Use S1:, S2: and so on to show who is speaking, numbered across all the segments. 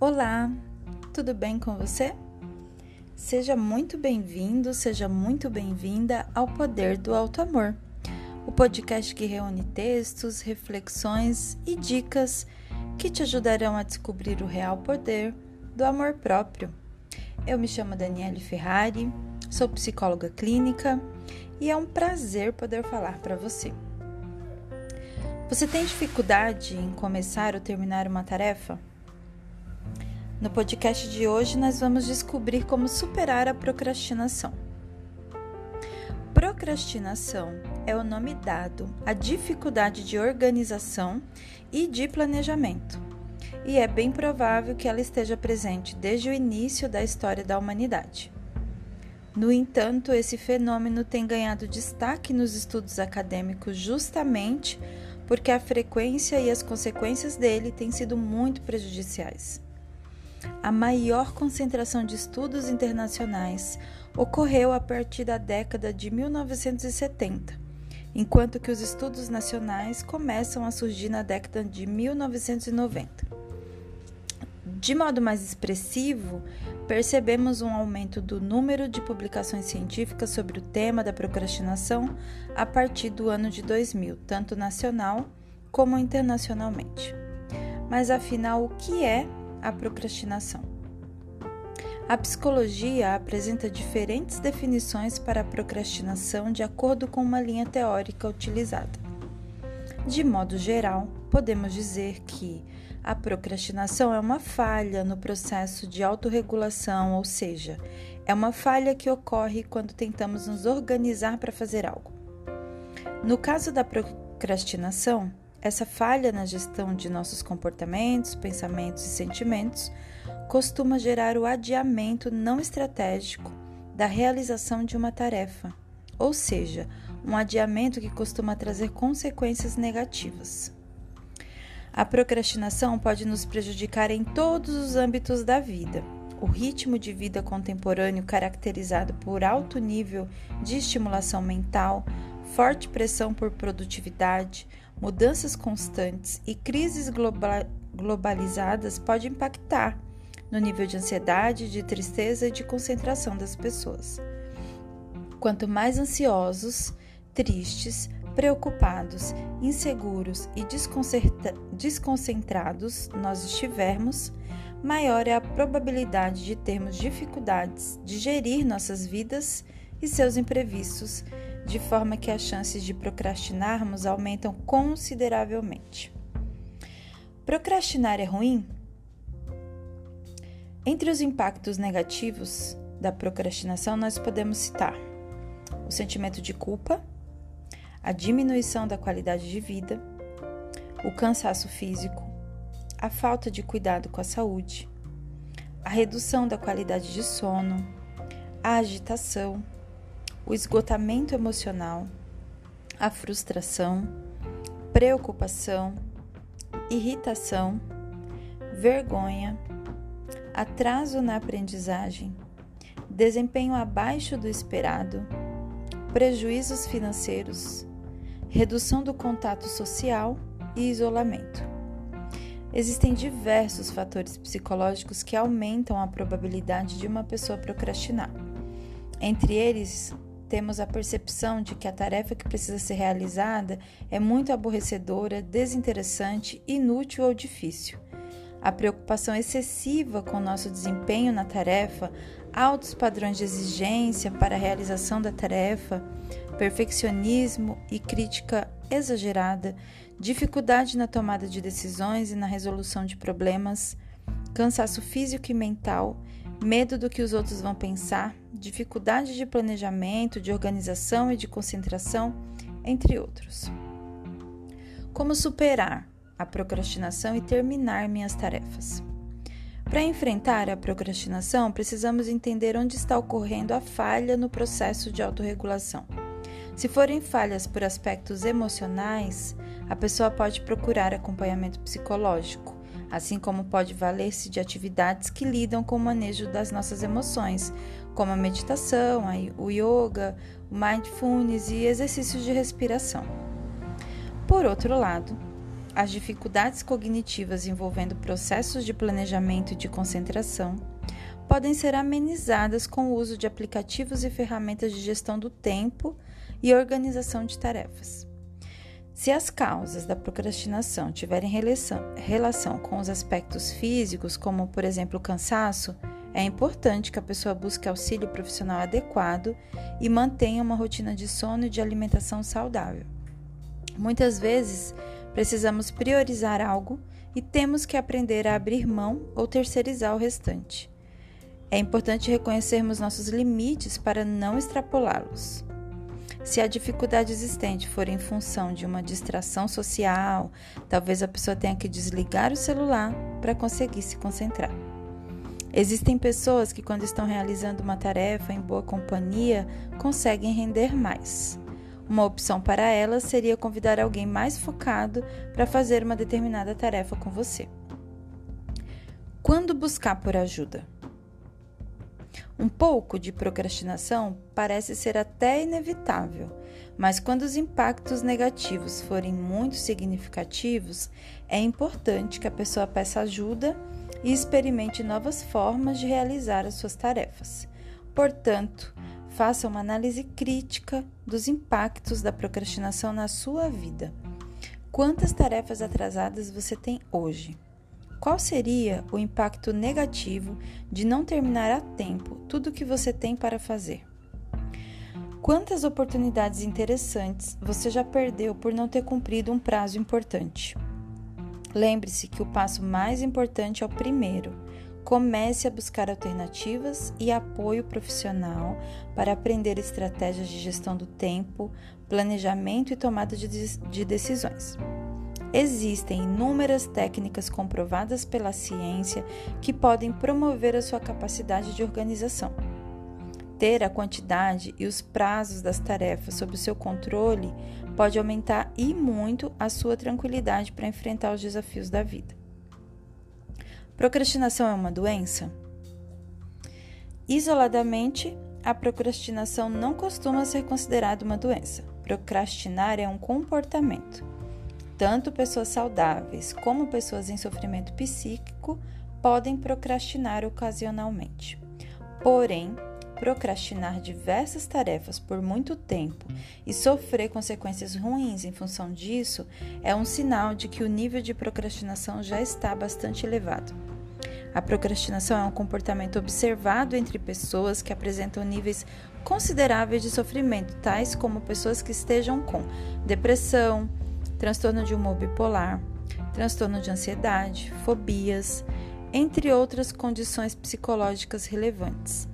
S1: Olá, tudo bem com você? Seja muito bem-vindo, seja muito bem-vinda ao Poder do Alto Amor, o podcast que reúne textos, reflexões e dicas que te ajudarão a descobrir o real poder do amor próprio. Eu me chamo Daniele Ferrari, sou psicóloga clínica e é um prazer poder falar para você. Você tem dificuldade em começar ou terminar uma tarefa? No podcast de hoje, nós vamos descobrir como superar a procrastinação. Procrastinação é o nome dado à dificuldade de organização e de planejamento, e é bem provável que ela esteja presente desde o início da história da humanidade. No entanto, esse fenômeno tem ganhado destaque nos estudos acadêmicos justamente porque a frequência e as consequências dele têm sido muito prejudiciais a maior concentração de estudos internacionais ocorreu a partir da década de 1970, enquanto que os estudos nacionais começam a surgir na década de 1990. De modo mais expressivo, percebemos um aumento do número de publicações científicas sobre o tema da procrastinação a partir do ano de 2000, tanto nacional como internacionalmente. Mas afinal, o que é a procrastinação. A psicologia apresenta diferentes definições para a procrastinação de acordo com uma linha teórica utilizada. De modo geral, podemos dizer que a procrastinação é uma falha no processo de autorregulação, ou seja, é uma falha que ocorre quando tentamos nos organizar para fazer algo. No caso da procrastinação, essa falha na gestão de nossos comportamentos, pensamentos e sentimentos costuma gerar o adiamento não estratégico da realização de uma tarefa, ou seja, um adiamento que costuma trazer consequências negativas. A procrastinação pode nos prejudicar em todos os âmbitos da vida. O ritmo de vida contemporâneo, caracterizado por alto nível de estimulação mental, forte pressão por produtividade, mudanças constantes e crises globalizadas pode impactar no nível de ansiedade, de tristeza e de concentração das pessoas. Quanto mais ansiosos, tristes, preocupados, inseguros e desconcentrados nós estivermos, maior é a probabilidade de termos dificuldades de gerir nossas vidas e seus imprevistos de forma que as chances de procrastinarmos aumentam consideravelmente. Procrastinar é ruim? Entre os impactos negativos da procrastinação, nós podemos citar o sentimento de culpa, a diminuição da qualidade de vida, o cansaço físico, a falta de cuidado com a saúde, a redução da qualidade de sono, a agitação, o esgotamento emocional, a frustração, preocupação, irritação, vergonha, atraso na aprendizagem, desempenho abaixo do esperado, prejuízos financeiros, redução do contato social e isolamento. Existem diversos fatores psicológicos que aumentam a probabilidade de uma pessoa procrastinar. Entre eles, temos a percepção de que a tarefa que precisa ser realizada é muito aborrecedora, desinteressante, inútil ou difícil. A preocupação excessiva com nosso desempenho na tarefa, altos padrões de exigência para a realização da tarefa, perfeccionismo e crítica exagerada, dificuldade na tomada de decisões e na resolução de problemas, cansaço físico e mental medo do que os outros vão pensar, dificuldade de planejamento, de organização e de concentração, entre outros. Como superar a procrastinação e terminar minhas tarefas? Para enfrentar a procrastinação, precisamos entender onde está ocorrendo a falha no processo de autorregulação. Se forem falhas por aspectos emocionais, a pessoa pode procurar acompanhamento psicológico assim como pode valer-se de atividades que lidam com o manejo das nossas emoções, como a meditação, o yoga, o mindfulness e exercícios de respiração. Por outro lado, as dificuldades cognitivas envolvendo processos de planejamento e de concentração podem ser amenizadas com o uso de aplicativos e ferramentas de gestão do tempo e organização de tarefas. Se as causas da procrastinação tiverem relação com os aspectos físicos, como por exemplo o cansaço, é importante que a pessoa busque auxílio profissional adequado e mantenha uma rotina de sono e de alimentação saudável. Muitas vezes precisamos priorizar algo e temos que aprender a abrir mão ou terceirizar o restante. É importante reconhecermos nossos limites para não extrapolá-los. Se a dificuldade existente for em função de uma distração social, talvez a pessoa tenha que desligar o celular para conseguir se concentrar. Existem pessoas que, quando estão realizando uma tarefa em boa companhia, conseguem render mais. Uma opção para elas seria convidar alguém mais focado para fazer uma determinada tarefa com você. Quando buscar por ajuda? Um pouco de procrastinação parece ser até inevitável, mas quando os impactos negativos forem muito significativos, é importante que a pessoa peça ajuda e experimente novas formas de realizar as suas tarefas. Portanto, faça uma análise crítica dos impactos da procrastinação na sua vida. Quantas tarefas atrasadas você tem hoje? Qual seria o impacto negativo de não terminar a tempo tudo o que você tem para fazer? Quantas oportunidades interessantes você já perdeu por não ter cumprido um prazo importante? Lembre-se que o passo mais importante é o primeiro. Comece a buscar alternativas e apoio profissional para aprender estratégias de gestão do tempo, planejamento e tomada de decisões. Existem inúmeras técnicas comprovadas pela ciência que podem promover a sua capacidade de organização. Ter a quantidade e os prazos das tarefas sob seu controle pode aumentar e muito a sua tranquilidade para enfrentar os desafios da vida. Procrastinação é uma doença? Isoladamente, a procrastinação não costuma ser considerada uma doença. Procrastinar é um comportamento. Tanto pessoas saudáveis como pessoas em sofrimento psíquico podem procrastinar ocasionalmente. Porém, procrastinar diversas tarefas por muito tempo e sofrer consequências ruins em função disso é um sinal de que o nível de procrastinação já está bastante elevado. A procrastinação é um comportamento observado entre pessoas que apresentam níveis consideráveis de sofrimento, tais como pessoas que estejam com depressão, transtorno de humor bipolar, transtorno de ansiedade, fobias, entre outras condições psicológicas relevantes.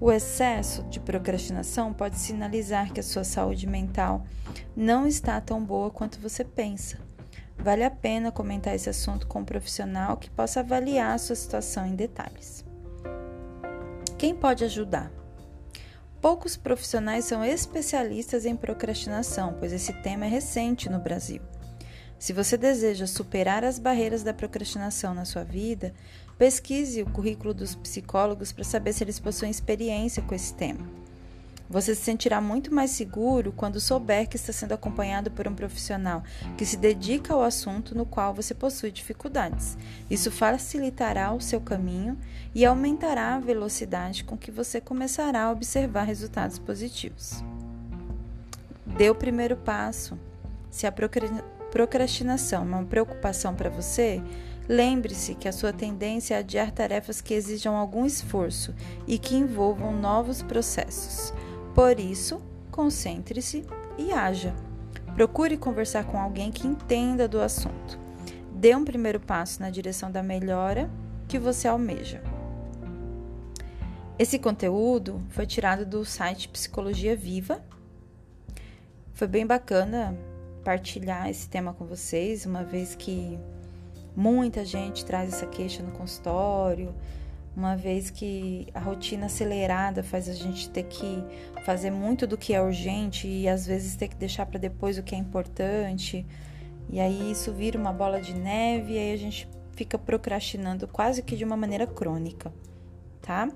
S1: O excesso de procrastinação pode sinalizar que a sua saúde mental não está tão boa quanto você pensa. Vale a pena comentar esse assunto com um profissional que possa avaliar a sua situação em detalhes. Quem pode ajudar? Poucos profissionais são especialistas em procrastinação, pois esse tema é recente no Brasil. Se você deseja superar as barreiras da procrastinação na sua vida, pesquise o currículo dos psicólogos para saber se eles possuem experiência com esse tema. Você se sentirá muito mais seguro quando souber que está sendo acompanhado por um profissional que se dedica ao assunto no qual você possui dificuldades. Isso facilitará o seu caminho e aumentará a velocidade com que você começará a observar resultados positivos. Dê o primeiro passo. Se a procrastinação é uma preocupação para você, lembre-se que a sua tendência é adiar tarefas que exijam algum esforço e que envolvam novos processos. Por isso, concentre-se e haja. Procure conversar com alguém que entenda do assunto. Dê um primeiro passo na direção da melhora que você almeja. Esse conteúdo foi tirado do site Psicologia Viva. Foi bem bacana partilhar esse tema com vocês, uma vez que muita gente traz essa queixa no consultório, uma vez que a rotina acelerada faz a gente ter que fazer muito do que é urgente e às vezes ter que deixar para depois o que é importante. E aí isso vira uma bola de neve e aí a gente fica procrastinando quase que de uma maneira crônica, tá?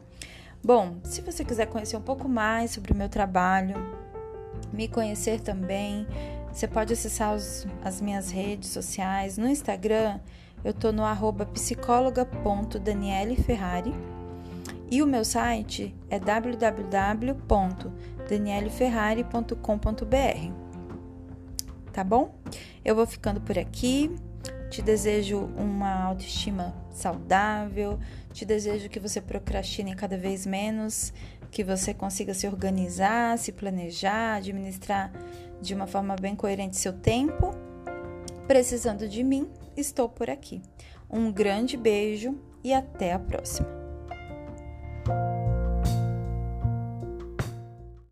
S1: Bom, se você quiser conhecer um pouco mais sobre o meu trabalho, me conhecer também, Você pode acessar os, as minhas redes sociais. No Instagram, eu tô no arroba psicóloga.danieleferrari e o meu site é www.danieleferrari.com.br. Tá bom? Eu vou ficando por aqui. Te desejo uma autoestima saudável, te desejo que você procrastine cada vez menos, que você consiga se organizar, se planejar, administrar de uma forma bem coerente seu tempo. Precisando de mim, estou por aqui. Um grande beijo e até a próxima.